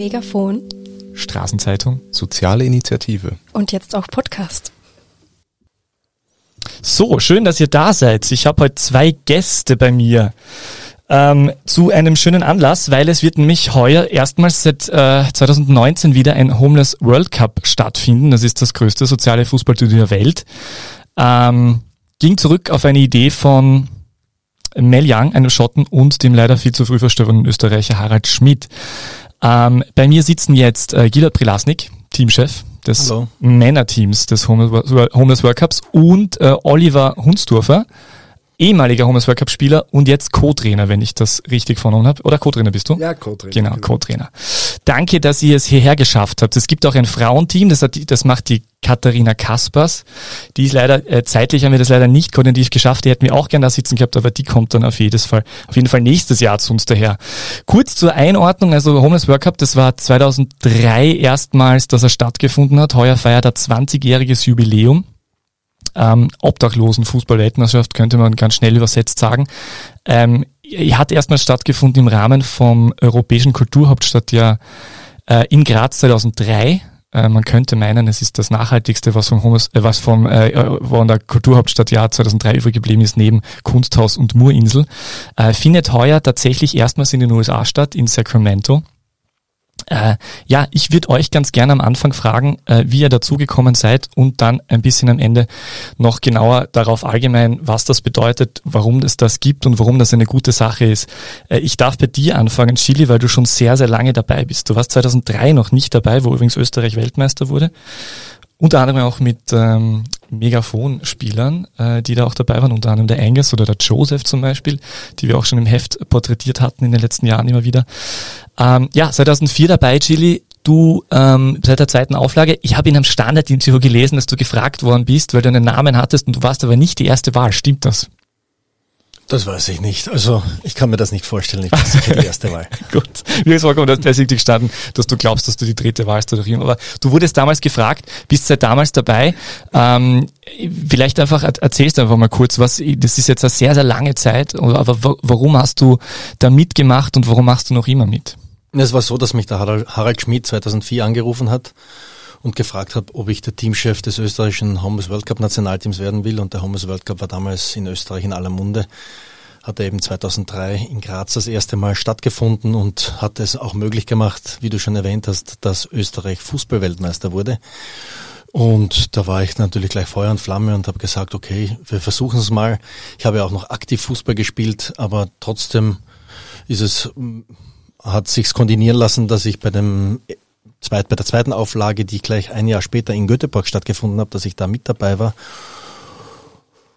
Megafon. Straßenzeitung. Soziale Initiative. Und jetzt auch Podcast. So, schön, dass ihr da seid. Ich habe heute zwei Gäste bei mir ähm, zu einem schönen Anlass, weil es wird nämlich heuer erstmals seit äh, 2019 wieder ein Homeless World Cup stattfinden. Das ist das größte soziale Fußballturnier der Welt. Ähm, ging zurück auf eine Idee von Mel Young, einem Schotten, und dem leider viel zu früh verstorbenen Österreicher Harald Schmidt. Ähm, bei mir sitzen jetzt äh, Gilad Prilasnik, Teamchef des. Männerteams des Homeless, Homeless World Cups und äh, Oliver Hunsdorfer, ehemaliger Homeless World Cup Spieler und jetzt Co-Trainer, wenn ich das richtig vernommen habe. Oder Co-Trainer bist du? Ja, Co-Trainer. Genau, Co-Trainer. Danke, dass ihr es hierher geschafft habt. Es gibt auch ein Frauenteam, das, hat, das macht die Katharina Kaspers. Die ist leider, äh, zeitlich haben wir das leider nicht koordinativ geschafft. Die hätten wir auch gerne da sitzen gehabt, aber die kommt dann auf jedes Fall, auf jeden Fall nächstes Jahr zu uns daher. Kurz zur Einordnung, also Homeless World Cup, das war 2003 erstmals, dass er stattgefunden hat. Heuer feiert er 20-jähriges Jubiläum ähm, obdachlosen Fußball-Weltmeisterschaft, könnte man ganz schnell übersetzt sagen. Ähm, hat erstmals stattgefunden im Rahmen vom Europäischen Kulturhauptstadtjahr äh, in Graz 2003. Äh, man könnte meinen, es ist das nachhaltigste, was vom, Homos, äh, was vom äh, von der Kulturhauptstadtjahr 2003 übrig geblieben ist, neben Kunsthaus und Murinsel. Äh, findet heuer tatsächlich erstmals in den USA statt, in Sacramento. Äh, ja, ich würde euch ganz gerne am Anfang fragen, äh, wie ihr dazugekommen seid und dann ein bisschen am Ende noch genauer darauf allgemein, was das bedeutet, warum es das gibt und warum das eine gute Sache ist. Äh, ich darf bei dir anfangen, Chili, weil du schon sehr, sehr lange dabei bist. Du warst 2003 noch nicht dabei, wo übrigens Österreich Weltmeister wurde. Unter anderem auch mit ähm, Megafon-Spielern, äh, die da auch dabei waren, unter anderem der Angus oder der Joseph zum Beispiel, die wir auch schon im Heft porträtiert hatten in den letzten Jahren immer wieder. Ähm, ja, 2004 dabei, Chili. Du ähm, seit der zweiten Auflage. Ich habe in einem Standard-Interview gelesen, dass du gefragt worden bist, weil du einen Namen hattest und du warst aber nicht die erste Wahl. Stimmt das? Das weiß ich nicht. Also ich kann mir das nicht vorstellen. Ich bin sicher die erste Wahl. Gut. Mir ist vollkommen tatsächlich gestanden, dass du glaubst, dass du die dritte warst oder immer. Aber du wurdest damals gefragt, bist seit damals dabei. Ähm, vielleicht einfach er- erzählst du einfach mal kurz, was, das ist jetzt eine sehr, sehr lange Zeit, aber wa- warum hast du da mitgemacht und warum machst du noch immer mit? Es war so, dass mich der Harald, Schmidt 2004 angerufen hat und gefragt hat, ob ich der Teamchef des österreichischen Homeless World Cup Nationalteams werden will. Und der Homeless World Cup war damals in Österreich in aller Munde. Hat er eben 2003 in Graz das erste Mal stattgefunden und hat es auch möglich gemacht, wie du schon erwähnt hast, dass Österreich Fußballweltmeister wurde. Und da war ich natürlich gleich Feuer und Flamme und habe gesagt, okay, wir versuchen es mal. Ich habe ja auch noch aktiv Fußball gespielt, aber trotzdem ist es, hat sich's koordinieren lassen, dass ich bei dem zweit, bei der zweiten Auflage, die gleich ein Jahr später in Göteborg stattgefunden habe, dass ich da mit dabei war.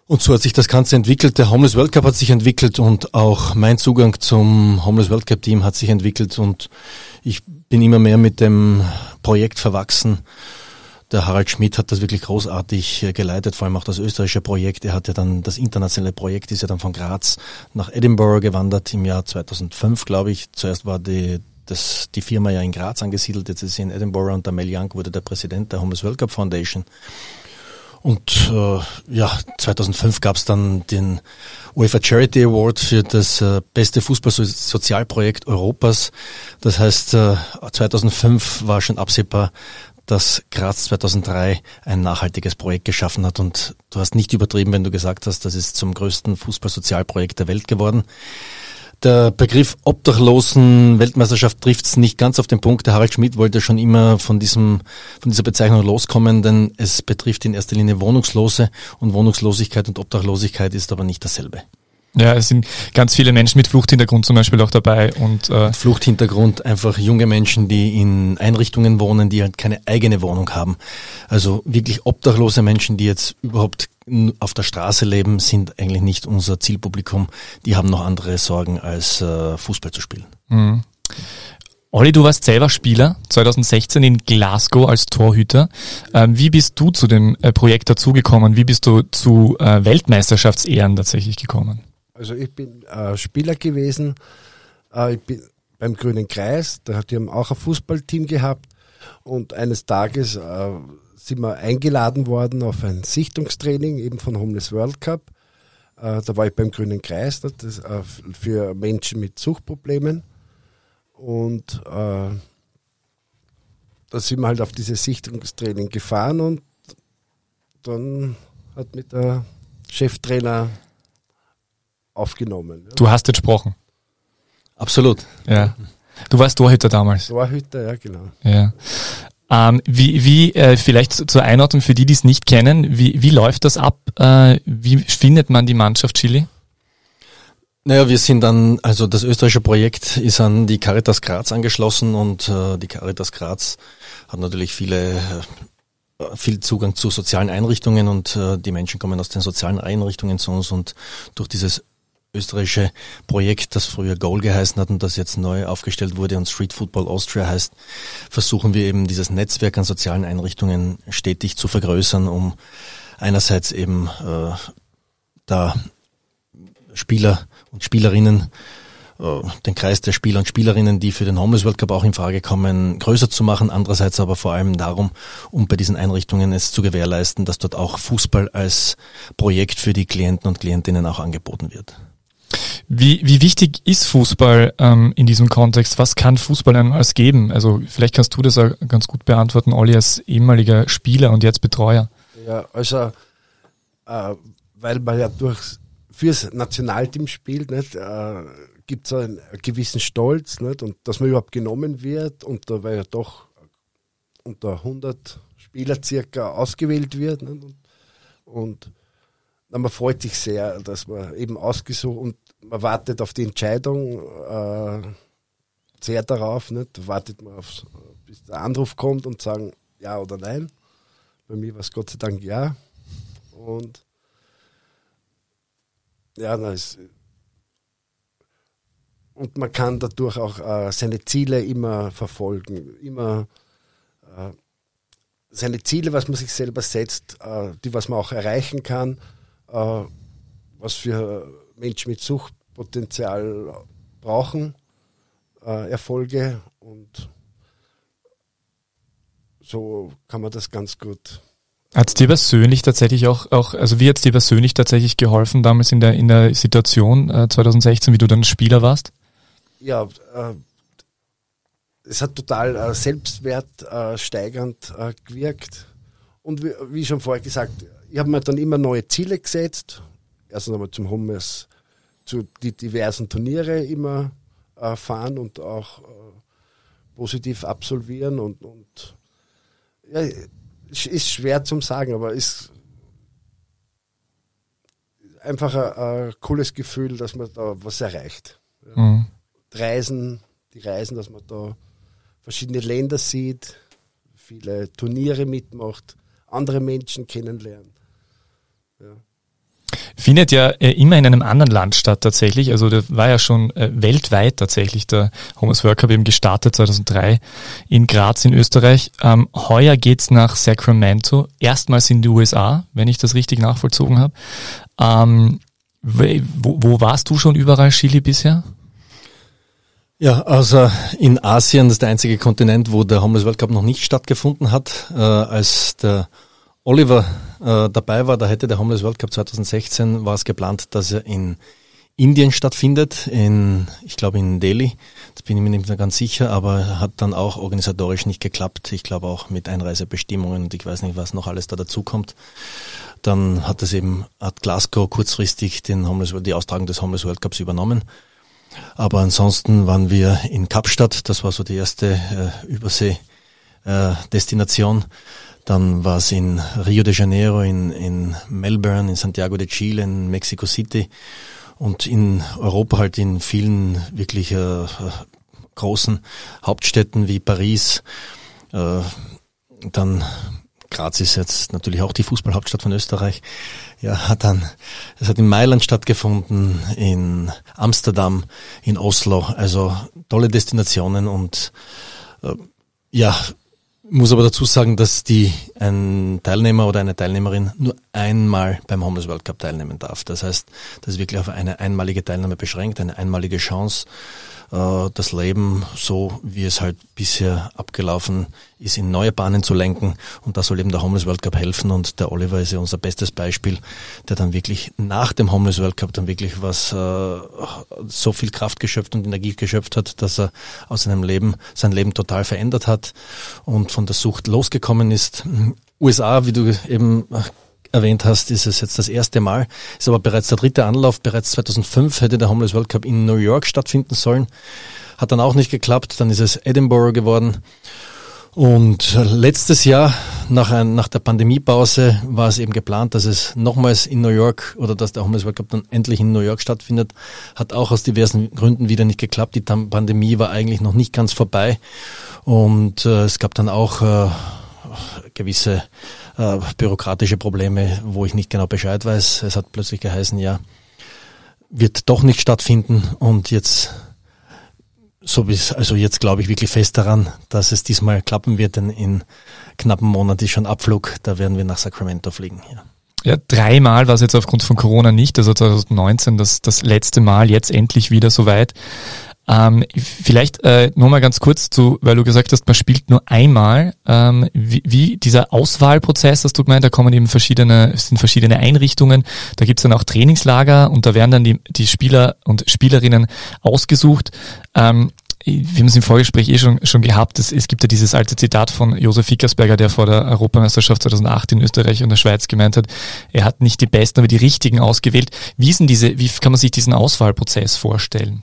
Und so hat sich das Ganze entwickelt. Der Homeless World Cup hat sich entwickelt und auch mein Zugang zum Homeless World Cup Team hat sich entwickelt und ich bin immer mehr mit dem Projekt verwachsen. Der Harald Schmidt hat das wirklich großartig äh, geleitet, vor allem auch das österreichische Projekt. Er hat ja dann, das internationale Projekt ist ja dann von Graz nach Edinburgh gewandert im Jahr 2005, glaube ich. Zuerst war die, das, die Firma ja in Graz angesiedelt, jetzt ist sie in Edinburgh und der Mel Young wurde der Präsident der Homeless World Cup Foundation. Und äh, ja, 2005 gab es dann den UEFA Charity Award für das äh, beste Fußballsozialprojekt Europas. Das heißt, äh, 2005 war schon absehbar, dass Graz 2003 ein nachhaltiges Projekt geschaffen hat. Und du hast nicht übertrieben, wenn du gesagt hast, das ist zum größten Fußballsozialprojekt der Welt geworden. Der Begriff Obdachlosen Weltmeisterschaft trifft es nicht ganz auf den Punkt. Der Harald Schmidt wollte schon immer von diesem, von dieser Bezeichnung loskommen, denn es betrifft in erster Linie Wohnungslose und Wohnungslosigkeit und Obdachlosigkeit ist aber nicht dasselbe. Ja, es sind ganz viele Menschen mit Fluchthintergrund zum Beispiel auch dabei und äh, Fluchthintergrund, einfach junge Menschen, die in Einrichtungen wohnen, die halt keine eigene Wohnung haben. Also wirklich obdachlose Menschen, die jetzt überhaupt auf der Straße leben, sind eigentlich nicht unser Zielpublikum. Die haben noch andere Sorgen, als äh, Fußball zu spielen. Mhm. Olli, du warst selber Spieler 2016 in Glasgow als Torhüter. Ähm, wie bist du zu dem äh, Projekt dazugekommen? Wie bist du zu äh, Weltmeisterschaftsehren tatsächlich gekommen? Also ich bin äh, Spieler gewesen. Äh, ich bin beim Grünen Kreis, da die haben auch ein Fußballteam gehabt und eines Tages äh, sind wir eingeladen worden auf ein Sichtungstraining eben von Homeless World Cup. Äh, da war ich beim Grünen Kreis das, äh, für Menschen mit Suchtproblemen und äh, da sind wir halt auf diese Sichtungstraining gefahren und dann hat mit der Cheftrainer aufgenommen. Du hast jetzt gesprochen. Absolut. Ja. Du warst Torhüter damals. Torhüter, ja, genau. Ja. Ähm, wie, wie äh, vielleicht zur Einordnung für die, die es nicht kennen, wie, wie läuft das ab? Äh, wie findet man die Mannschaft Chili? Naja, wir sind dann, also das österreichische Projekt ist an die Caritas Graz angeschlossen und äh, die Caritas Graz hat natürlich viele äh, viel Zugang zu sozialen Einrichtungen und äh, die Menschen kommen aus den sozialen Einrichtungen zu uns und durch dieses österreichische Projekt, das früher Goal geheißen hat und das jetzt neu aufgestellt wurde und Street Football Austria heißt, versuchen wir eben dieses Netzwerk an sozialen Einrichtungen stetig zu vergrößern, um einerseits eben äh, da Spieler und Spielerinnen äh, den Kreis der Spieler und Spielerinnen, die für den Homeless World Cup auch in Frage kommen, größer zu machen. Andererseits aber vor allem darum, um bei diesen Einrichtungen es zu gewährleisten, dass dort auch Fußball als Projekt für die Klienten und Klientinnen auch angeboten wird. Wie, wie wichtig ist Fußball ähm, in diesem Kontext? Was kann Fußball einem als geben? Also vielleicht kannst du das auch ganz gut beantworten, Olli, als ehemaliger Spieler und jetzt Betreuer. Ja, also äh, weil man ja durch fürs Nationalteam spielt, nicht, äh, gibt es einen, gewissen Stolz, nicht, und dass man überhaupt genommen wird und da weil ja doch unter 100 Spieler circa ausgewählt wird. Nicht, und, und man freut sich sehr, dass man eben ausgesucht und man wartet auf die Entscheidung äh, sehr darauf, nicht? wartet man auf, bis der Anruf kommt und sagen ja oder nein. Bei mir war es Gott sei Dank ja. Und ja, es, und man kann dadurch auch äh, seine Ziele immer verfolgen, immer äh, seine Ziele, was man sich selber setzt, äh, die was man auch erreichen kann, äh, was für Menschen mit Suchtpotenzial brauchen, äh, Erfolge und so kann man das ganz gut. Hat es dir persönlich tatsächlich auch, auch, also wie hat es dir persönlich tatsächlich geholfen damals in der, in der Situation äh, 2016, wie du dann Spieler warst? Ja, äh, es hat total äh, selbstwertsteigernd äh, äh, gewirkt. Und wie, wie schon vorher gesagt, ich habe mir dann immer neue Ziele gesetzt. Erstens einmal zum Hummers, zu die diversen Turniere immer äh, fahren und auch äh, positiv absolvieren und, und ja, ist schwer zum sagen, aber ist einfach ein, ein cooles Gefühl, dass man da was erreicht. Ja. Mhm. Reisen, die Reisen, dass man da verschiedene Länder sieht, viele Turniere mitmacht, andere Menschen kennenlernt. Ja. Findet ja äh, immer in einem anderen Land statt tatsächlich. Also das war ja schon äh, weltweit tatsächlich der Homos World Cup eben gestartet 2003 in Graz in Österreich. Ähm, heuer geht's nach Sacramento, erstmals in die USA, wenn ich das richtig nachvollzogen habe. Ähm, wo, wo warst du schon überall, Chili, bisher? Ja, also in Asien, das ist der einzige Kontinent, wo der Homeless World Cup noch nicht stattgefunden hat. Äh, als der Oliver äh, dabei war, da hätte der Homeless World Cup 2016, war es geplant, dass er in Indien stattfindet, in, ich glaube in Delhi, das bin ich mir nicht mehr ganz sicher, aber hat dann auch organisatorisch nicht geklappt. Ich glaube auch mit Einreisebestimmungen und ich weiß nicht, was noch alles da dazukommt. Dann hat es eben, hat Glasgow kurzfristig den Homeless, die Austragung des Homeless World Cups übernommen. Aber ansonsten waren wir in Kapstadt, das war so die erste äh, Übersee-Destination. Äh, dann war es in Rio de Janeiro, in, in Melbourne, in Santiago de Chile, in Mexico City und in Europa halt in vielen wirklich äh, großen Hauptstädten wie Paris. Äh, dann Graz ist jetzt natürlich auch die Fußballhauptstadt von Österreich. Ja, hat dann, es hat in Mailand stattgefunden, in Amsterdam, in Oslo. Also tolle Destinationen und äh, ja, muss aber dazu sagen, dass die ein Teilnehmer oder eine Teilnehmerin nur einmal beim Homeless World Cup teilnehmen darf. Das heißt, das ist wirklich auf eine einmalige Teilnahme beschränkt, eine einmalige Chance äh, das Leben so, wie es halt bisher abgelaufen ist, in neue Bahnen zu lenken. Und da soll eben der Homeless World Cup helfen. Und der Oliver ist ja unser bestes Beispiel, der dann wirklich nach dem Homeless World Cup dann wirklich was äh, so viel Kraft geschöpft und Energie geschöpft hat, dass er aus seinem Leben sein Leben total verändert hat und von der Sucht losgekommen ist. USA, wie du eben erwähnt hast, ist es jetzt das erste Mal. Ist aber bereits der dritte Anlauf. Bereits 2005 hätte der Homeless World Cup in New York stattfinden sollen. Hat dann auch nicht geklappt. Dann ist es Edinburgh geworden. Und letztes Jahr, nach, ein, nach der Pandemiepause, war es eben geplant, dass es nochmals in New York oder dass der Homeless World Cup dann endlich in New York stattfindet. Hat auch aus diversen Gründen wieder nicht geklappt. Die Pandemie war eigentlich noch nicht ganz vorbei. Und äh, es gab dann auch äh, gewisse äh, bürokratische Probleme, wo ich nicht genau Bescheid weiß. Es hat plötzlich geheißen, ja, wird doch nicht stattfinden und jetzt so bis, also jetzt glaube ich wirklich fest daran, dass es diesmal klappen wird, denn in knappen Monat ist schon Abflug, da werden wir nach Sacramento fliegen. Ja. Ja, dreimal war es jetzt aufgrund von Corona nicht, also 2019 das, das letzte Mal, jetzt endlich wieder soweit. Ähm, vielleicht äh, nur mal ganz kurz zu, weil du gesagt hast, man spielt nur einmal. Ähm, wie, wie dieser Auswahlprozess, hast du gemeint, da kommen eben verschiedene, sind verschiedene Einrichtungen. Da gibt's dann auch Trainingslager und da werden dann die, die Spieler und Spielerinnen ausgesucht. Ähm, wir haben es im Vorgespräch eh schon, schon gehabt, es, es gibt ja dieses alte Zitat von Josef Fickersberger, der vor der Europameisterschaft 2008 in Österreich und der Schweiz gemeint hat, er hat nicht die Besten, aber die Richtigen ausgewählt. Wie, denn diese, wie kann man sich diesen Auswahlprozess vorstellen?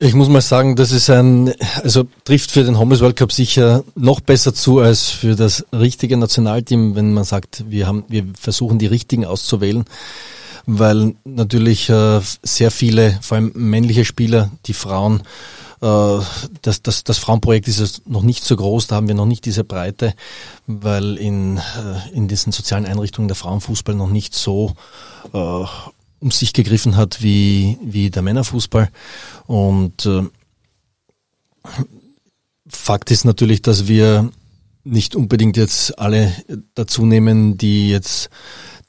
Ich muss mal sagen, das ist ein, also trifft für den Homeless World Cup sicher noch besser zu als für das richtige Nationalteam, wenn man sagt, wir haben, wir versuchen die richtigen auszuwählen, weil natürlich äh, sehr viele, vor allem männliche Spieler, die Frauen, äh, das, das, das Frauenprojekt ist noch nicht so groß, da haben wir noch nicht diese Breite, weil in, äh, in diesen sozialen Einrichtungen der Frauenfußball noch nicht so äh, um sich gegriffen hat wie, wie der Männerfußball. Und äh, Fakt ist natürlich, dass wir nicht unbedingt jetzt alle dazu nehmen, die jetzt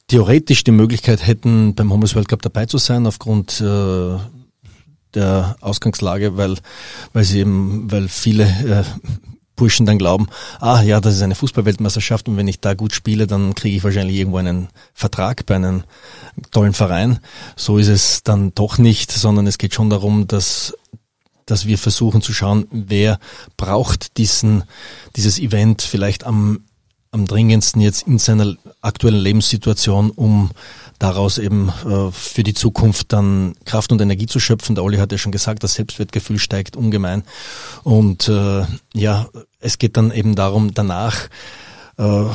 theoretisch die Möglichkeit hätten, beim Homeless World Cup dabei zu sein, aufgrund äh, der Ausgangslage, weil, weil sie eben, weil viele äh, Burschen dann glauben, ah ja, das ist eine Fußballweltmeisterschaft und wenn ich da gut spiele, dann kriege ich wahrscheinlich irgendwo einen Vertrag bei einem tollen Verein. So ist es dann doch nicht, sondern es geht schon darum, dass dass wir versuchen zu schauen, wer braucht diesen, dieses Event vielleicht am, am dringendsten jetzt in seiner aktuellen Lebenssituation, um daraus eben äh, für die Zukunft dann Kraft und Energie zu schöpfen. Der Olli hat ja schon gesagt, das Selbstwertgefühl steigt ungemein. Und äh, ja, es geht dann eben darum, danach äh,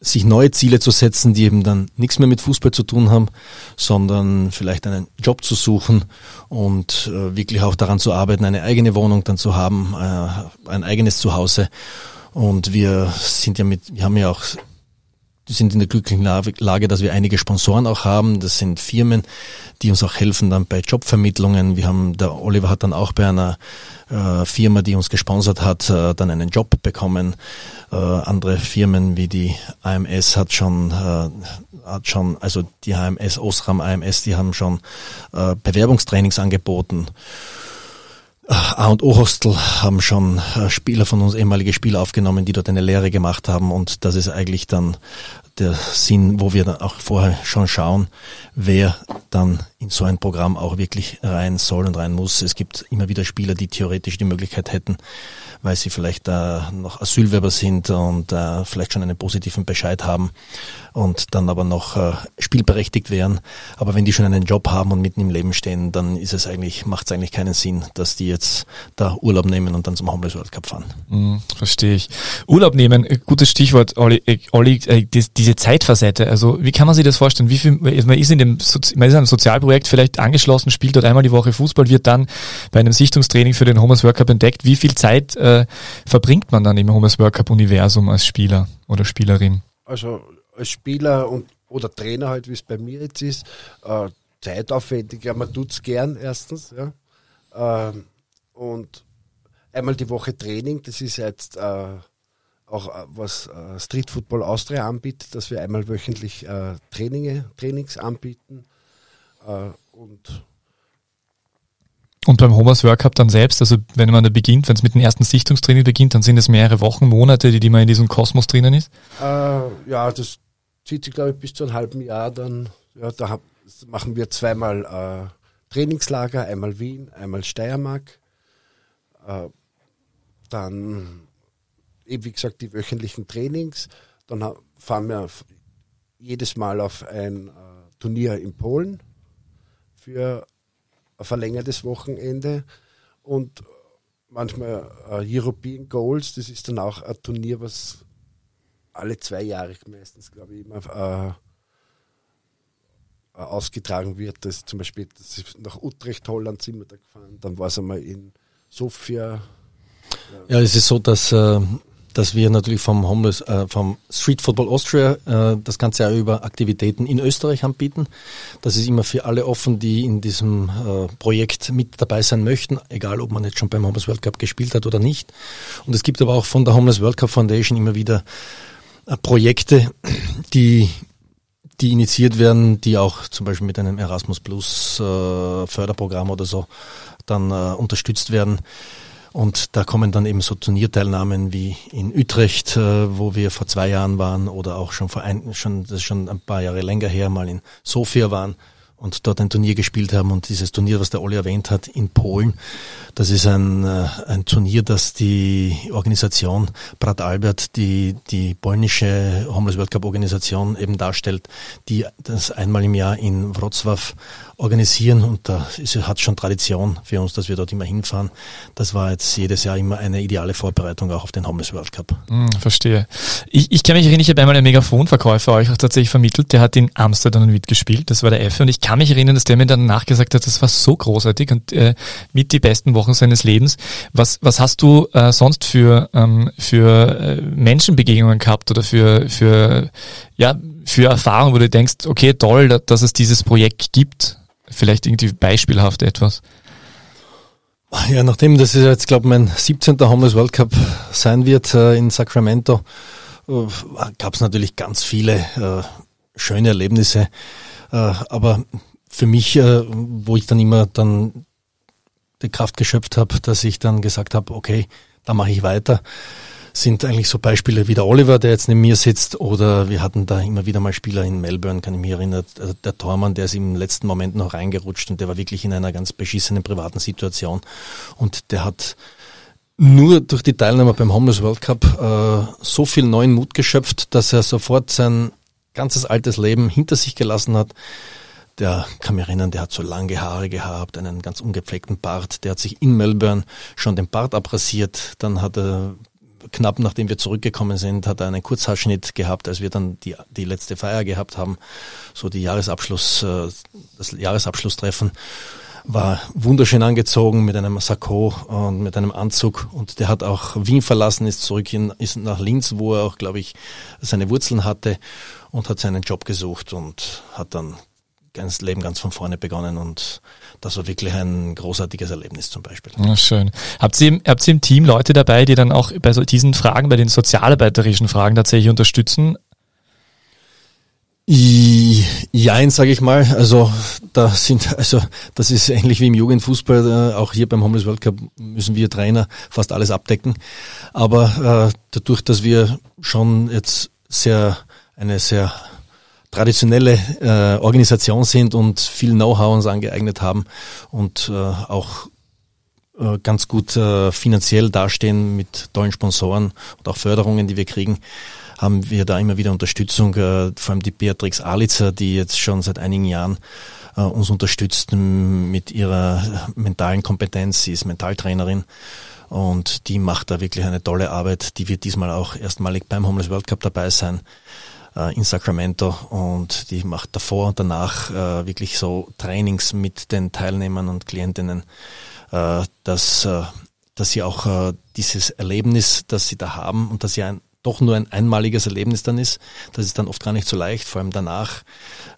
sich neue Ziele zu setzen, die eben dann nichts mehr mit Fußball zu tun haben, sondern vielleicht einen Job zu suchen und äh, wirklich auch daran zu arbeiten, eine eigene Wohnung dann zu haben, äh, ein eigenes Zuhause. Und wir sind ja mit, wir haben ja auch sind in der glücklichen Lage, dass wir einige Sponsoren auch haben. Das sind Firmen, die uns auch helfen dann bei Jobvermittlungen. Wir haben, der Oliver hat dann auch bei einer äh, Firma, die uns gesponsert hat, äh, dann einen Job bekommen. Äh, andere Firmen wie die AMS hat schon, äh, hat schon, also die AMS, Osram AMS, die haben schon äh, Bewerbungstrainings angeboten. A und O Hostel haben schon äh, Spieler von uns, ehemalige Spieler aufgenommen, die dort eine Lehre gemacht haben. Und das ist eigentlich dann der Sinn, wo wir dann auch vorher schon schauen, wer dann in so ein Programm auch wirklich rein soll und rein muss. Es gibt immer wieder Spieler, die theoretisch die Möglichkeit hätten, weil sie vielleicht äh, noch Asylwerber sind und äh, vielleicht schon einen positiven Bescheid haben und dann aber noch äh, spielberechtigt wären. Aber wenn die schon einen Job haben und mitten im Leben stehen, dann ist es eigentlich, macht es eigentlich keinen Sinn, dass die jetzt da Urlaub nehmen und dann zum Homeless World Cup fahren. Mm, verstehe ich. Urlaub nehmen, äh, gutes Stichwort, Olli, äh, Olli äh, diese Zeitfacette. Also wie kann man sich das vorstellen? Wie viel, man ist in dem, man ist in einem Sozialprojekt vielleicht angeschlossen, spielt dort einmal die Woche Fußball, wird dann bei einem Sichtungstraining für den Homeless World Cup entdeckt. Wie viel Zeit äh, verbringt man dann im Homeless World Cup Universum als Spieler oder Spielerin? Also als Spieler und oder Trainer halt, wie es bei mir jetzt ist, äh, zeitaufwendig. Ja, man tut es gern erstens. Ja. Ähm, und einmal die Woche Training, das ist jetzt äh, auch äh, was äh, Street Football Austria anbietet, dass wir einmal wöchentlich äh, Traininge, Trainings anbieten. Und und beim Homers Work Cup dann selbst, also wenn man da beginnt, wenn es mit dem ersten Sichtungstraining beginnt, dann sind es mehrere Wochen, Monate, die, die man in diesem Kosmos drinnen ist? Äh, ja, das zieht sich, glaube ich, bis zu einem halben Jahr dann. Ja, da hab, machen wir zweimal äh, Trainingslager, einmal Wien, einmal Steiermark. Äh, dann eben, wie gesagt, die wöchentlichen Trainings. Dann fahren wir jedes Mal auf ein äh, Turnier in Polen für ein verlängertes Wochenende und manchmal äh, European Goals, das ist dann auch ein Turnier, was alle zwei Jahre meistens, glaube ich, immer äh, ausgetragen wird. Das zum Beispiel das nach Utrecht, Holland sind wir da gefahren, dann war es einmal in Sofia. Ja, es ist so, dass äh, dass wir natürlich vom Homeless, äh, vom Street Football Austria äh, das ganze Jahr über Aktivitäten in Österreich anbieten. Das ist immer für alle offen, die in diesem äh, Projekt mit dabei sein möchten, egal ob man jetzt schon beim Homeless World Cup gespielt hat oder nicht. Und es gibt aber auch von der Homeless World Cup Foundation immer wieder äh, Projekte, die die initiiert werden, die auch zum Beispiel mit einem Erasmus Plus äh, Förderprogramm oder so dann äh, unterstützt werden. Und da kommen dann eben so Turnierteilnahmen wie in Utrecht, äh, wo wir vor zwei Jahren waren, oder auch schon vor ein, schon, das ist schon ein paar Jahre länger her, mal in Sofia waren und dort ein Turnier gespielt haben. Und dieses Turnier, was der Olli erwähnt hat, in Polen, das ist ein, äh, ein Turnier, das die Organisation Brat Albert, die die polnische Homeless World Cup Organisation eben darstellt, die das einmal im Jahr in Wrocław organisieren und da ist, hat schon Tradition für uns, dass wir dort immer hinfahren. Das war jetzt jedes Jahr immer eine ideale Vorbereitung auch auf den Homeless World Cup. Hm, verstehe. Ich, ich kann mich erinnern, ich habe einmal einen Megafonverkäufer euch auch tatsächlich vermittelt, der hat in Amsterdam mitgespielt, das war der Effe und ich kann mich erinnern, dass der mir dann nachgesagt hat, das war so großartig und äh, mit die besten Wochen seines Lebens. Was, was hast du äh, sonst für, ähm, für äh, Menschenbegegnungen gehabt oder für, für, ja, für Erfahrungen, wo du denkst, okay, toll, dass es dieses Projekt gibt? Vielleicht irgendwie beispielhaft etwas. Ja, nachdem das jetzt, glaube ich, mein 17. Homeless World Cup sein wird äh, in Sacramento, äh, gab es natürlich ganz viele äh, schöne Erlebnisse. Äh, aber für mich, äh, wo ich dann immer dann die Kraft geschöpft habe, dass ich dann gesagt habe, okay, da mache ich weiter sind eigentlich so Beispiele wie der Oliver, der jetzt neben mir sitzt, oder wir hatten da immer wieder mal Spieler in Melbourne, kann ich mich erinnern, der Tormann, der ist im letzten Moment noch reingerutscht und der war wirklich in einer ganz beschissenen privaten Situation und der hat nur durch die Teilnahme beim Homeless World Cup äh, so viel neuen Mut geschöpft, dass er sofort sein ganzes altes Leben hinter sich gelassen hat. Der kann mich erinnern, der hat so lange Haare gehabt, einen ganz ungepflegten Bart. Der hat sich in Melbourne schon den Bart abrasiert. Dann hat er knapp nachdem wir zurückgekommen sind, hat er einen Kurzhaarschnitt gehabt, als wir dann die, die letzte Feier gehabt haben, so die Jahresabschluss, äh, das Jahresabschlusstreffen war wunderschön angezogen mit einem Sakko und mit einem Anzug. Und der hat auch Wien verlassen, ist zurück in, ist nach Linz, wo er auch, glaube ich, seine Wurzeln hatte und hat seinen Job gesucht und hat dann ganz Leben ganz von vorne begonnen und das war wirklich ein großartiges Erlebnis zum Beispiel. Ja, schön. Habt ihr, habt ihr im Team Leute dabei, die dann auch bei so diesen Fragen, bei den sozialarbeiterischen Fragen tatsächlich unterstützen? Jein, sage ich mal. Also da sind, also das ist ähnlich wie im Jugendfußball. Äh, auch hier beim Homeless World Cup müssen wir Trainer fast alles abdecken. Aber äh, dadurch, dass wir schon jetzt sehr eine sehr traditionelle äh, Organisation sind und viel Know-how uns angeeignet haben und äh, auch äh, ganz gut äh, finanziell dastehen mit tollen Sponsoren und auch Förderungen, die wir kriegen, haben wir da immer wieder Unterstützung, äh, vor allem die Beatrix Alitzer, die jetzt schon seit einigen Jahren äh, uns unterstützt mit ihrer mentalen Kompetenz. Sie ist Mentaltrainerin und die macht da wirklich eine tolle Arbeit. Die wird diesmal auch erstmalig beim Homeless World Cup dabei sein äh, in Sacramento und die macht davor und danach äh, wirklich so Trainings mit den Teilnehmern und Klientinnen, äh, dass, äh, dass sie auch äh, dieses Erlebnis, das sie da haben und dass sie ein doch nur ein einmaliges Erlebnis dann ist. Das ist dann oft gar nicht so leicht, vor allem danach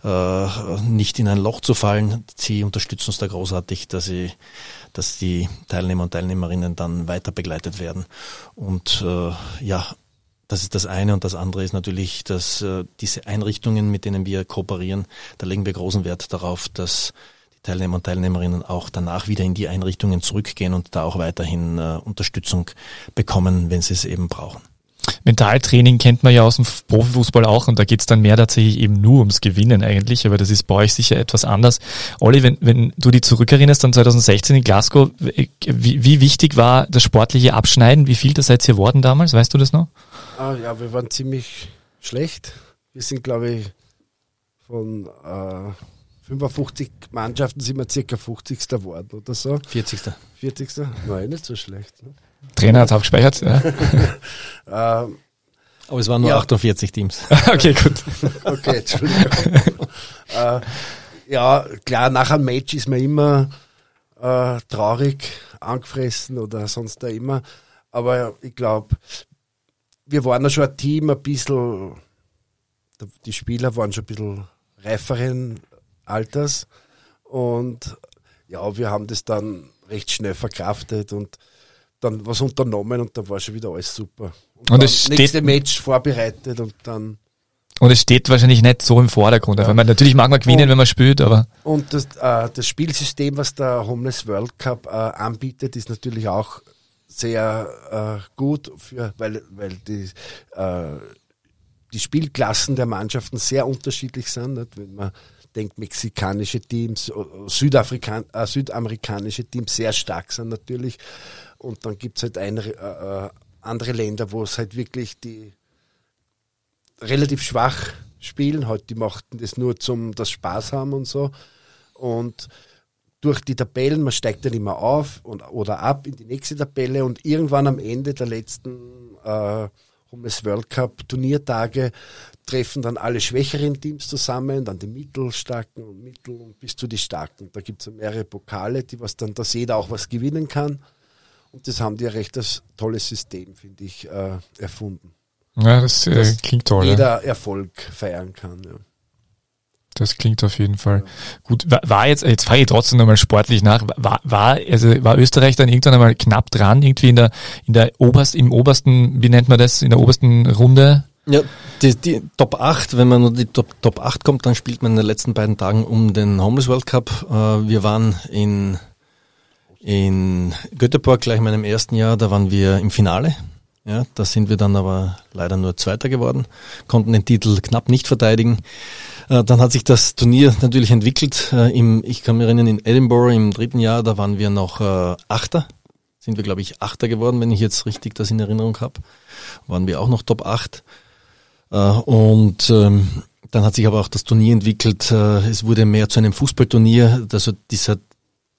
äh, nicht in ein Loch zu fallen. Sie unterstützen uns da großartig, dass sie, dass die Teilnehmer und Teilnehmerinnen dann weiter begleitet werden. Und äh, ja, das ist das eine und das andere ist natürlich, dass äh, diese Einrichtungen, mit denen wir kooperieren, da legen wir großen Wert darauf, dass die Teilnehmer und Teilnehmerinnen auch danach wieder in die Einrichtungen zurückgehen und da auch weiterhin äh, Unterstützung bekommen, wenn sie es eben brauchen. Mentaltraining kennt man ja aus dem Profifußball auch und da geht's dann mehr tatsächlich eben nur ums Gewinnen eigentlich, aber das ist bei euch sicher etwas anders. Olli, wenn, wenn du die zurückerinnerst an 2016 in Glasgow, wie, wie wichtig war das sportliche Abschneiden? Wie viel das seid ihr geworden damals? Weißt du das noch? Ah, ja, wir waren ziemlich schlecht. Wir sind, glaube ich, von äh, 55 Mannschaften sind wir circa 50. geworden oder so. 40. 40. Nein, nicht so schlecht. Ne? Trainer hat abgespeichert. Ja. ähm, Aber es waren nur ja. 48 Teams. okay, gut. okay, Entschuldigung. äh, ja, klar, nach einem Match ist man immer äh, traurig, angefressen oder sonst da immer. Aber ich glaube, wir waren ja schon ein Team, ein bisschen, die Spieler waren schon ein bisschen reiferen Alters und ja, wir haben das dann recht schnell verkraftet und dann was unternommen und dann war schon wieder alles super. Und, und das nächste Match vorbereitet und dann. Und es steht wahrscheinlich nicht so im Vordergrund. Ja. Man, natürlich mag man gewinnen, und, wenn man spielt, aber. Und das, äh, das Spielsystem, was der Homeless World Cup äh, anbietet, ist natürlich auch sehr äh, gut, für, weil, weil die, äh, die Spielklassen der Mannschaften sehr unterschiedlich sind. Nicht? Wenn man denkt, mexikanische Teams, Südafrikan äh, südamerikanische Teams sehr stark sind natürlich. Und dann gibt es halt ein, äh, äh, andere Länder, wo es halt wirklich die relativ schwach spielen. Halt, die machten das nur zum das Spaß haben und so. Und durch die Tabellen, man steigt dann immer auf und, oder ab in die nächste Tabelle und irgendwann am Ende der letzten äh, Hummes World Cup Turniertage treffen dann alle schwächeren Teams zusammen, dann die mittelstarken und mittel und bis zu die starken. Da gibt es mehrere Pokale, die was dann, dass jeder auch was gewinnen kann. Und das haben die ein recht das tolles System, finde ich, äh, erfunden. Ja, das äh, klingt toll. Jeder ja. Erfolg feiern kann. Ja. Das klingt auf jeden Fall gut. War, war, jetzt, jetzt frage ich trotzdem nochmal sportlich nach, war, war, also war Österreich dann irgendwann einmal knapp dran, irgendwie in der, in der oberst, im obersten, wie nennt man das, in der obersten Runde? Ja, die, die Top 8, wenn man nur die Top, Top 8 kommt, dann spielt man in den letzten beiden Tagen um den Homeless World Cup. Äh, wir waren in in Göteborg gleich in meinem ersten Jahr, da waren wir im Finale. Ja, da sind wir dann aber leider nur Zweiter geworden, konnten den Titel knapp nicht verteidigen. Äh, dann hat sich das Turnier natürlich entwickelt. Äh, Im, ich kann mich erinnern, in Edinburgh im dritten Jahr, da waren wir noch äh, Achter. Sind wir, glaube ich, Achter geworden, wenn ich jetzt richtig das in Erinnerung habe. Waren wir auch noch Top 8. Äh, und ähm, dann hat sich aber auch das Turnier entwickelt. Äh, es wurde mehr zu einem Fußballturnier. Also dieser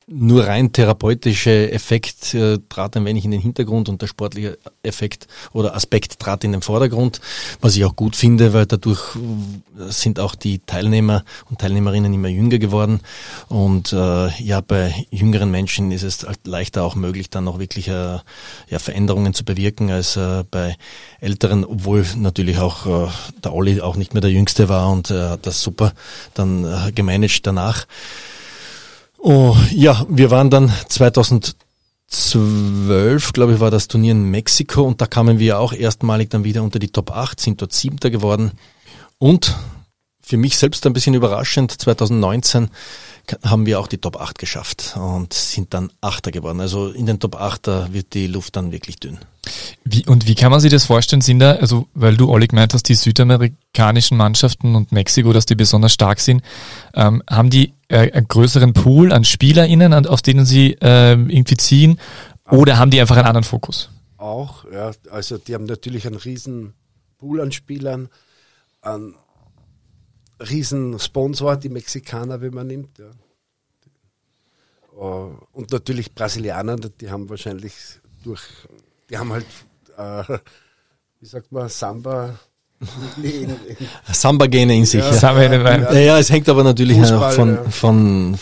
nur rein therapeutische Effekt äh, trat ein wenig in den Hintergrund und der sportliche Effekt oder Aspekt trat in den Vordergrund, was ich auch gut finde, weil dadurch äh, sind auch die Teilnehmer und Teilnehmerinnen immer jünger geworden und äh, ja, bei jüngeren Menschen ist es halt leichter auch möglich, dann auch wirklich äh, ja, Veränderungen zu bewirken als äh, bei Älteren, obwohl natürlich auch äh, der Olli auch nicht mehr der Jüngste war und äh, hat das super dann äh, gemanagt danach. Oh, ja, wir waren dann 2012, glaube ich, war das Turnier in Mexiko und da kamen wir auch erstmalig dann wieder unter die Top 8, sind dort Siebter geworden. Und für mich selbst ein bisschen überraschend, 2019 haben wir auch die Top 8 geschafft und sind dann Achter geworden. Also in den Top 8 da wird die Luft dann wirklich dünn. Wie, und wie kann man sich das vorstellen? Sind da, also weil du Olli gemeint hast, die südamerikanischen Mannschaften und Mexiko, dass die besonders stark sind, ähm, haben die äh, einen größeren Pool an SpielerInnen, an, aus denen sie äh, irgendwie ziehen, oder haben die einfach einen anderen Fokus? Auch, ja. Also die haben natürlich einen riesen Pool an Spielern, einen riesen Sponsor, die Mexikaner, wenn man nimmt. Ja. Äh, und natürlich Brasilianer, die haben wahrscheinlich durch, die haben halt, äh, wie sagt man, Samba. Samba-Gene in sich. Ja, ja. Ja, ja, es hängt aber natürlich Fußball, von, von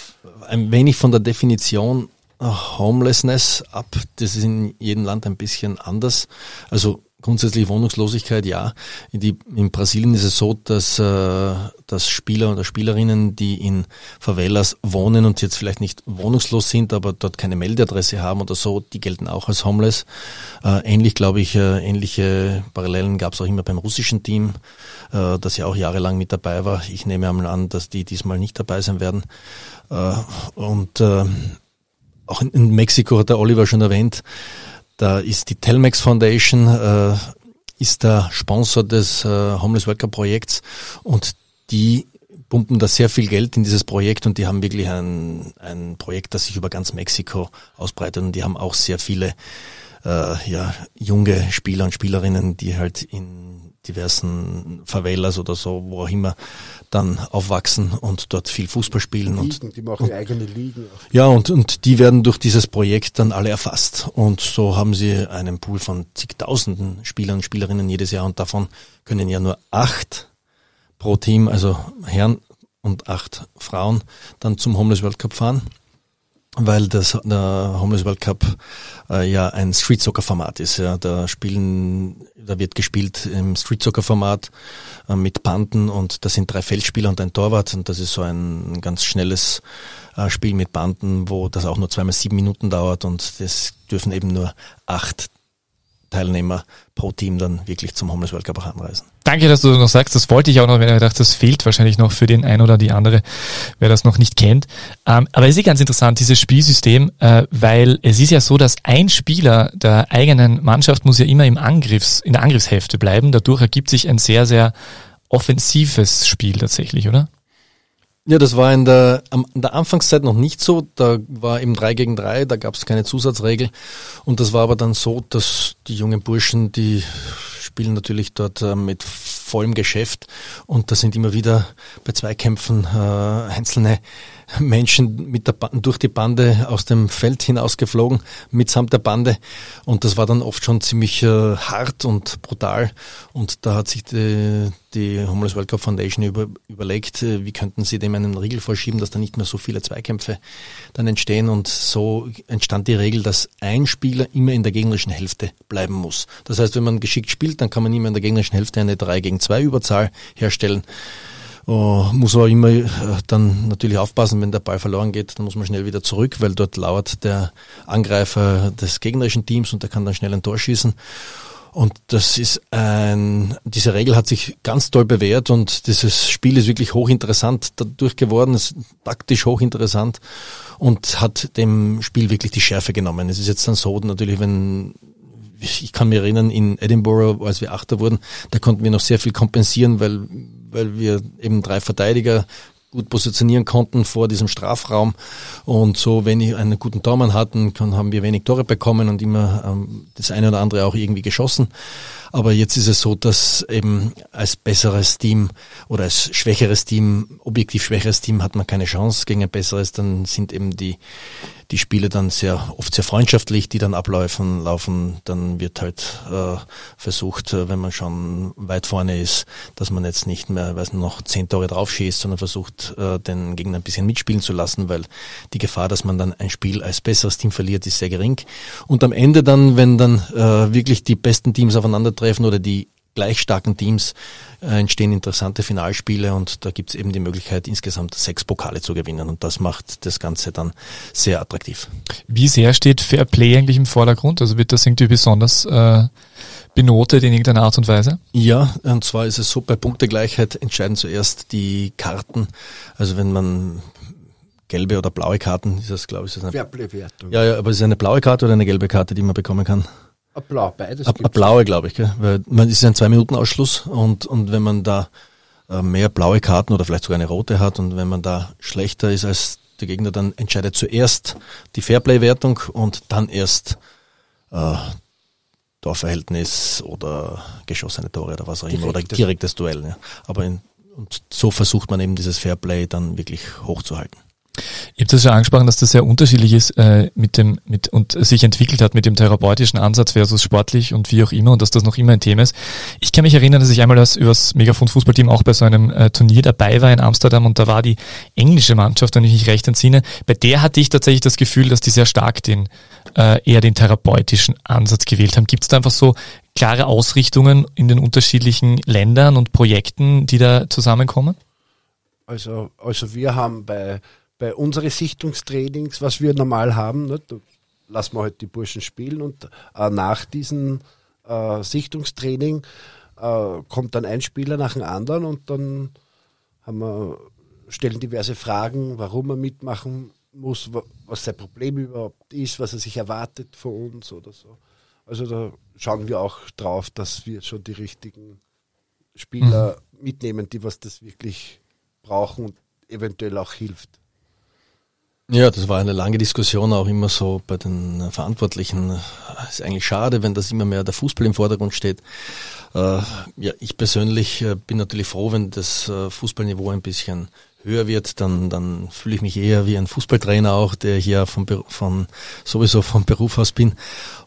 ein wenig von der Definition Homelessness ab. Das ist in jedem Land ein bisschen anders. Also grundsätzlich Wohnungslosigkeit, ja. In, die, in Brasilien ist es so, dass, äh, dass Spieler oder Spielerinnen, die in Favelas wohnen und jetzt vielleicht nicht wohnungslos sind, aber dort keine Meldeadresse haben oder so, die gelten auch als homeless. Äh, ähnlich, glaube ich, äh, ähnliche Parallelen gab es auch immer beim russischen Team, äh, das ja auch jahrelang mit dabei war. Ich nehme einmal an, dass die diesmal nicht dabei sein werden. Äh, und äh, auch in, in Mexiko hat der Oliver schon erwähnt, da ist die Telmex Foundation, äh, ist der Sponsor des äh, Homeless Worker Projekts und die pumpen da sehr viel Geld in dieses Projekt und die haben wirklich ein, ein Projekt, das sich über ganz Mexiko ausbreitet und die haben auch sehr viele äh, ja, junge Spieler und Spielerinnen, die halt in diversen Favelas oder so, wo auch immer, dann aufwachsen und dort viel Fußball spielen. Ligen, und, die machen eigene Ligen. Ja, und, und die werden durch dieses Projekt dann alle erfasst. Und so haben sie einen Pool von zigtausenden Spielern und Spielerinnen jedes Jahr und davon können ja nur acht pro Team, also Herren und acht Frauen, dann zum Homeless World Cup fahren weil das der Homeless World Cup äh, ja ein Street Soccer Format ist. Ja, da spielen, da wird gespielt im Street Soccer Format äh, mit Banden und da sind drei Feldspieler und ein Torwart und das ist so ein ganz schnelles äh, Spiel mit Banden, wo das auch nur zweimal sieben Minuten dauert und das dürfen eben nur acht Teilnehmer pro Team dann wirklich zum Homeless World Cup auch anreisen. Danke, dass du das noch sagst. Das wollte ich auch noch, wenn ich dachte, das fehlt wahrscheinlich noch für den einen oder die andere, wer das noch nicht kennt. Ähm, aber es ist ganz interessant, dieses Spielsystem, äh, weil es ist ja so, dass ein Spieler der eigenen Mannschaft muss ja immer im Angriffs, in der Angriffshälfte bleiben. Dadurch ergibt sich ein sehr, sehr offensives Spiel tatsächlich, oder? Ja, das war in der, in der Anfangszeit noch nicht so. Da war eben drei gegen drei, da gab es keine Zusatzregel. Und das war aber dann so, dass die jungen Burschen, die spielen natürlich dort äh, mit vollem Geschäft und da sind immer wieder bei Zweikämpfen äh, einzelne Menschen mit der Bande, durch die Bande aus dem Feld hinausgeflogen, mitsamt der Bande. Und das war dann oft schon ziemlich äh, hart und brutal. Und da hat sich die, die Homeless World Cup Foundation über, überlegt, äh, wie könnten sie dem einen Riegel vorschieben, dass da nicht mehr so viele Zweikämpfe dann entstehen. Und so entstand die Regel, dass ein Spieler immer in der gegnerischen Hälfte bleiben muss. Das heißt, wenn man geschickt spielt, dann kann man immer in der gegnerischen Hälfte eine 3 gegen 2 Überzahl herstellen. Uh, muss aber immer uh, dann natürlich aufpassen, wenn der Ball verloren geht, dann muss man schnell wieder zurück, weil dort lauert der Angreifer des gegnerischen Teams und der kann dann schnell ein Tor schießen. Und das ist ein, diese Regel hat sich ganz toll bewährt und dieses Spiel ist wirklich hochinteressant dadurch geworden, ist taktisch hochinteressant und hat dem Spiel wirklich die Schärfe genommen. Es ist jetzt dann so, natürlich, wenn ich kann mich erinnern, in Edinburgh, als wir Achter wurden, da konnten wir noch sehr viel kompensieren, weil weil wir eben drei Verteidiger gut positionieren konnten vor diesem Strafraum und so, wenn ich einen guten Tormann hatten, haben wir wenig Tore bekommen und immer ähm, das eine oder andere auch irgendwie geschossen. Aber jetzt ist es so, dass eben als besseres Team oder als schwächeres Team, objektiv schwächeres Team hat man keine Chance gegen ein besseres, dann sind eben die, die Spiele dann sehr oft sehr freundschaftlich, die dann ablaufen, laufen, dann wird halt äh, versucht, äh, wenn man schon weit vorne ist, dass man jetzt nicht mehr, weiß noch zehn Tore draufschießt, sondern versucht, äh, den Gegner ein bisschen mitspielen zu lassen, weil die Gefahr, dass man dann ein Spiel als besseres Team verliert, ist sehr gering. Und am Ende dann, wenn dann äh, wirklich die besten Teams aufeinandertreffen, treffen oder die gleich starken Teams äh, entstehen interessante Finalspiele und da gibt es eben die Möglichkeit, insgesamt sechs Pokale zu gewinnen und das macht das Ganze dann sehr attraktiv. Wie sehr steht Fair Play eigentlich im Vordergrund? Also wird das irgendwie besonders äh, benotet in irgendeiner Art und Weise? Ja, und zwar ist es so, bei Punktegleichheit entscheiden zuerst die Karten. Also wenn man gelbe oder blaue Karten, ist das glaube ich. Ist eine, Fairplay-Wertung. Ja, ja, aber ist es eine blaue Karte oder eine gelbe Karte, die man bekommen kann? Blau, beides. Ein blaue, glaube ich, gell? weil man ist ein Zwei-Minuten-Ausschluss und, und wenn man da äh, mehr blaue Karten oder vielleicht sogar eine rote hat und wenn man da schlechter ist als der Gegner, dann entscheidet zuerst die Fairplay-Wertung und dann erst äh, Torverhältnis oder geschossene Tore oder was auch immer oder direktes Duell. Ja. Aber in, und so versucht man eben dieses Fairplay dann wirklich hochzuhalten. Ihr habt das ja angesprochen, dass das sehr unterschiedlich ist äh, mit dem mit und sich entwickelt hat mit dem therapeutischen Ansatz versus sportlich und wie auch immer und dass das noch immer ein Thema ist. Ich kann mich erinnern, dass ich einmal als übers Megafon Fußballteam auch bei so einem äh, Turnier dabei war in Amsterdam und da war die englische Mannschaft, wenn ich mich recht entsinne, bei der hatte ich tatsächlich das Gefühl, dass die sehr stark den äh, eher den therapeutischen Ansatz gewählt haben. Gibt es da einfach so klare Ausrichtungen in den unterschiedlichen Ländern und Projekten, die da zusammenkommen? Also, also wir haben bei, bei unseren Sichtungstrainings, was wir normal haben, ne, da lassen wir halt die Burschen spielen und äh, nach diesem äh, Sichtungstraining äh, kommt dann ein Spieler nach dem anderen und dann haben wir, stellen diverse Fragen, warum er mitmachen muss, was sein Problem überhaupt ist, was er sich erwartet von uns oder so. Also da schauen wir auch drauf, dass wir schon die richtigen Spieler mhm. mitnehmen, die was das wirklich brauchen und eventuell auch hilft. Ja, das war eine lange Diskussion auch immer so bei den Verantwortlichen. Es ist eigentlich schade, wenn das immer mehr der Fußball im Vordergrund steht. Äh, ja, ich persönlich äh, bin natürlich froh, wenn das äh, Fußballniveau ein bisschen höher wird, dann, dann fühle ich mich eher wie ein Fußballtrainer auch, der hier von, von sowieso vom Beruf aus bin.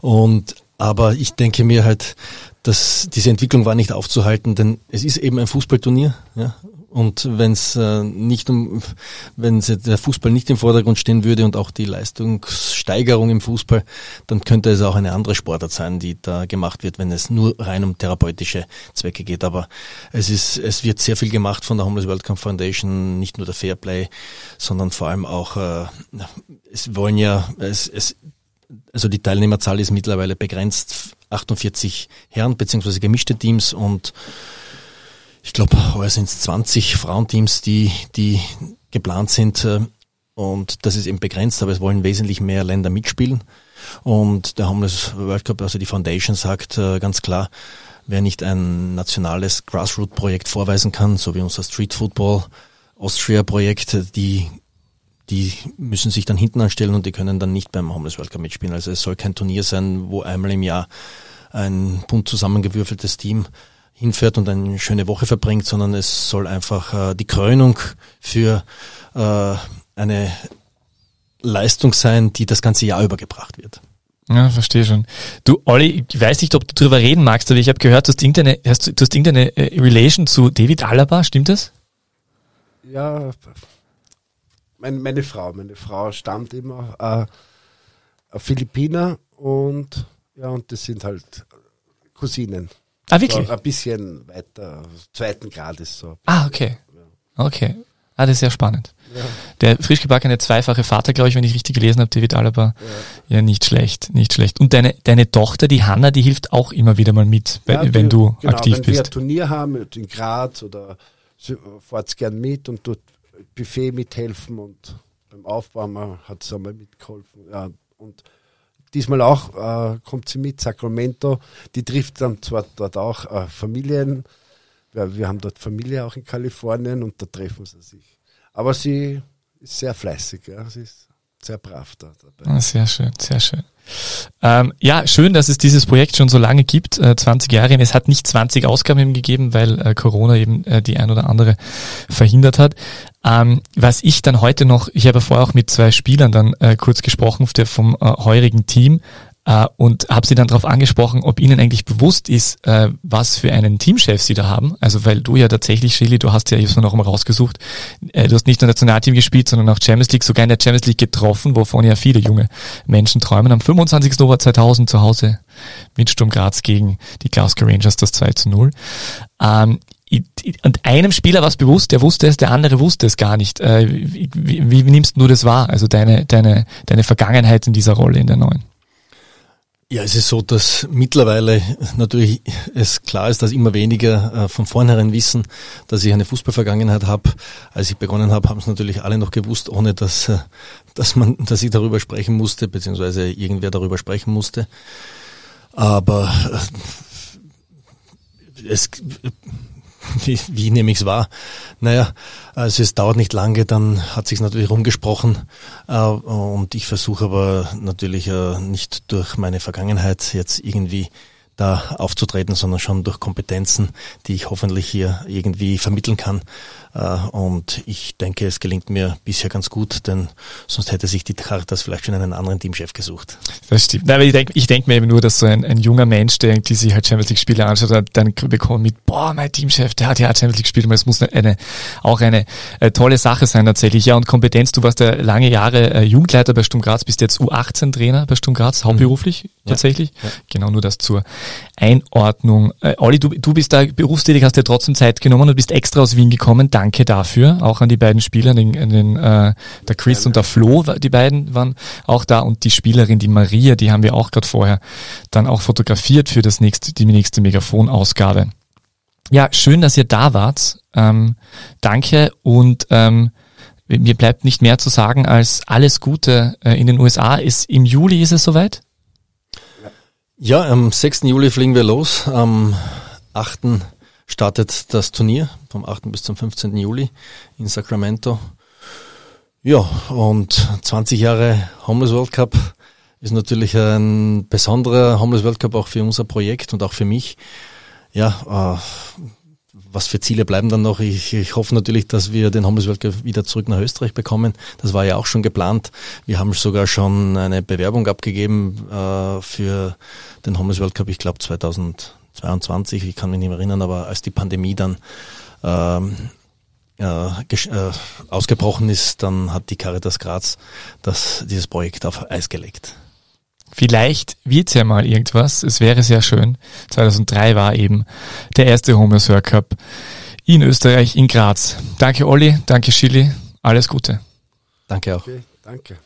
Und aber ich denke mir halt, dass diese Entwicklung war nicht aufzuhalten, denn es ist eben ein Fußballturnier. Ja? Und wenn es äh, nicht um, wenn der Fußball nicht im Vordergrund stehen würde und auch die Leistungssteigerung im Fußball, dann könnte es auch eine andere Sportart sein, die da gemacht wird, wenn es nur rein um therapeutische Zwecke geht. Aber es ist, es wird sehr viel gemacht von der Homeless World Cup Foundation, nicht nur der Fairplay, sondern vor allem auch, äh, es wollen ja, es, es, also die Teilnehmerzahl ist mittlerweile begrenzt, 48 Herren beziehungsweise gemischte Teams und ich glaube, heuer sind es 20 Frauenteams, die, die geplant sind. Äh, und das ist eben begrenzt, aber es wollen wesentlich mehr Länder mitspielen. Und der Homeless World Cup, also die Foundation sagt äh, ganz klar, wer nicht ein nationales Grassroot-Projekt vorweisen kann, so wie unser Street Football Austria-Projekt, die, die müssen sich dann hinten anstellen und die können dann nicht beim Homeless World Cup mitspielen. Also es soll kein Turnier sein, wo einmal im Jahr ein bunt zusammengewürfeltes Team hinfährt und eine schöne Woche verbringt, sondern es soll einfach äh, die Krönung für äh, eine Leistung sein, die das ganze Jahr übergebracht wird. Ja, verstehe schon. Du, Olli, ich weiß nicht, ob du darüber reden magst, aber ich habe gehört, du hast irgendeine, hast, du hast irgendeine äh, Relation zu David Alaba, stimmt das? Ja, meine, meine Frau, meine Frau stammt immer äh, Philippiner und ja, und das sind halt Cousinen. Ah, wirklich? So ein bisschen weiter, zweiten Grades so. Ah, okay. Okay. Ah, das ist sehr spannend. Ja. Der frisch gebackene zweifache Vater, glaube ich, wenn ich richtig gelesen habe, David Alaba. Ja. ja, nicht schlecht, nicht schlecht. Und deine, deine Tochter, die Hanna, die hilft auch immer wieder mal mit, ja, wenn, wenn du genau, aktiv wenn bist. Wenn wir ein Turnier haben in Graz oder fahrt gern mit und dort Buffet mithelfen und beim Aufbauen hat sie einmal mitgeholfen. Ja, und diesmal auch äh, kommt sie mit, Sacramento. Die trifft dann zwar dort auch äh, Familien, wir, wir haben dort Familie auch in Kalifornien und da treffen sie sich. Aber sie ist sehr fleißig, ja. sie ist sehr brav da dabei. Ah, sehr schön, sehr schön. Ähm, ja, schön, dass es dieses Projekt schon so lange gibt, äh, 20 Jahre. Es hat nicht 20 Ausgaben eben gegeben, weil äh, Corona eben äh, die ein oder andere verhindert hat. Ähm, was ich dann heute noch, ich habe vorher auch mit zwei Spielern dann äh, kurz gesprochen vom äh, heurigen Team, äh, und habe sie dann darauf angesprochen, ob ihnen eigentlich bewusst ist, äh, was für einen Teamchef sie da haben. Also weil du ja tatsächlich, Shirley, du hast ja, ich habe noch mal rausgesucht, äh, du hast nicht nur Nationalteam gespielt, sondern auch Champions League, sogar in der Champions League getroffen, wovon ja viele junge Menschen träumen. Am 25. Oktober 2000 zu Hause mit Sturm Graz gegen die Glasgow Rangers das 2 zu 0. Ähm, und einem Spieler war es bewusst, der wusste es, der andere wusste es gar nicht. Äh, wie, wie, wie nimmst du das wahr? Also deine, deine, deine Vergangenheit in dieser Rolle in der neuen? Ja, es ist so, dass mittlerweile natürlich es klar ist, dass immer weniger äh, von vornherein wissen, dass ich eine Fußballvergangenheit habe. Als ich begonnen habe, haben es natürlich alle noch gewusst, ohne dass, äh, dass man, dass ich darüber sprechen musste, beziehungsweise irgendwer darüber sprechen musste. Aber äh, es wie, wie nehme ich es wahr? Naja, also es dauert nicht lange, dann hat sich natürlich rumgesprochen äh, und ich versuche aber natürlich äh, nicht durch meine Vergangenheit jetzt irgendwie da aufzutreten, sondern schon durch Kompetenzen, die ich hoffentlich hier irgendwie vermitteln kann. Äh, und ich denke, es gelingt mir bisher ganz gut, denn sonst hätte sich die Chartas vielleicht schon einen anderen Teamchef gesucht. Das stimmt. Nein, aber ich denke ich denk mir eben nur, dass so ein, ein junger Mensch, der die sich halt Champions League Spiele anschaut, dann bekommt mit, boah, mein Teamchef, der hat ja Champions League gespielt, es muss eine, auch eine äh, tolle Sache sein tatsächlich. Ja, und Kompetenz, du warst ja lange Jahre äh, Jugendleiter bei Sturm Graz, bist jetzt U18-Trainer bei Sturm Graz, hauptberuflich mhm. tatsächlich. Ja. Ja. Genau, nur das zur Einordnung. Äh, Olli, du, du bist da berufstätig, hast dir trotzdem Zeit genommen und bist extra aus Wien gekommen. Danke dafür. Auch an die beiden Spieler, den, den, äh, der Chris und der Flo, die beiden waren auch da und die Spielerin, die Maria, die haben wir auch gerade vorher dann auch fotografiert für das nächste, die nächste Megafon-Ausgabe. Ja, schön, dass ihr da wart. Ähm, danke und ähm, mir bleibt nicht mehr zu sagen als alles Gute äh, in den USA. Ist, Im Juli ist es soweit? Ja, am 6. Juli fliegen wir los. Am 8. startet das Turnier, vom 8. bis zum 15. Juli in Sacramento. Ja, und 20 Jahre Homeless World Cup ist natürlich ein besonderer Homeless World Cup auch für unser Projekt und auch für mich. Ja, äh, was für Ziele bleiben dann noch? Ich, ich hoffe natürlich, dass wir den Homeless World Cup wieder zurück nach Österreich bekommen. Das war ja auch schon geplant. Wir haben sogar schon eine Bewerbung abgegeben äh, für den Homeless World Cup, ich glaube 2022, ich kann mich nicht mehr erinnern, aber als die Pandemie dann ähm, äh, äh, ausgebrochen ist, dann hat die Caritas Graz das, dieses Projekt auf Eis gelegt. Vielleicht wird's ja mal irgendwas. Es wäre sehr schön. 2003 war eben der erste Homeless World Cup in Österreich, in Graz. Danke Olli, danke Schilly, alles Gute. Danke auch. Okay, danke.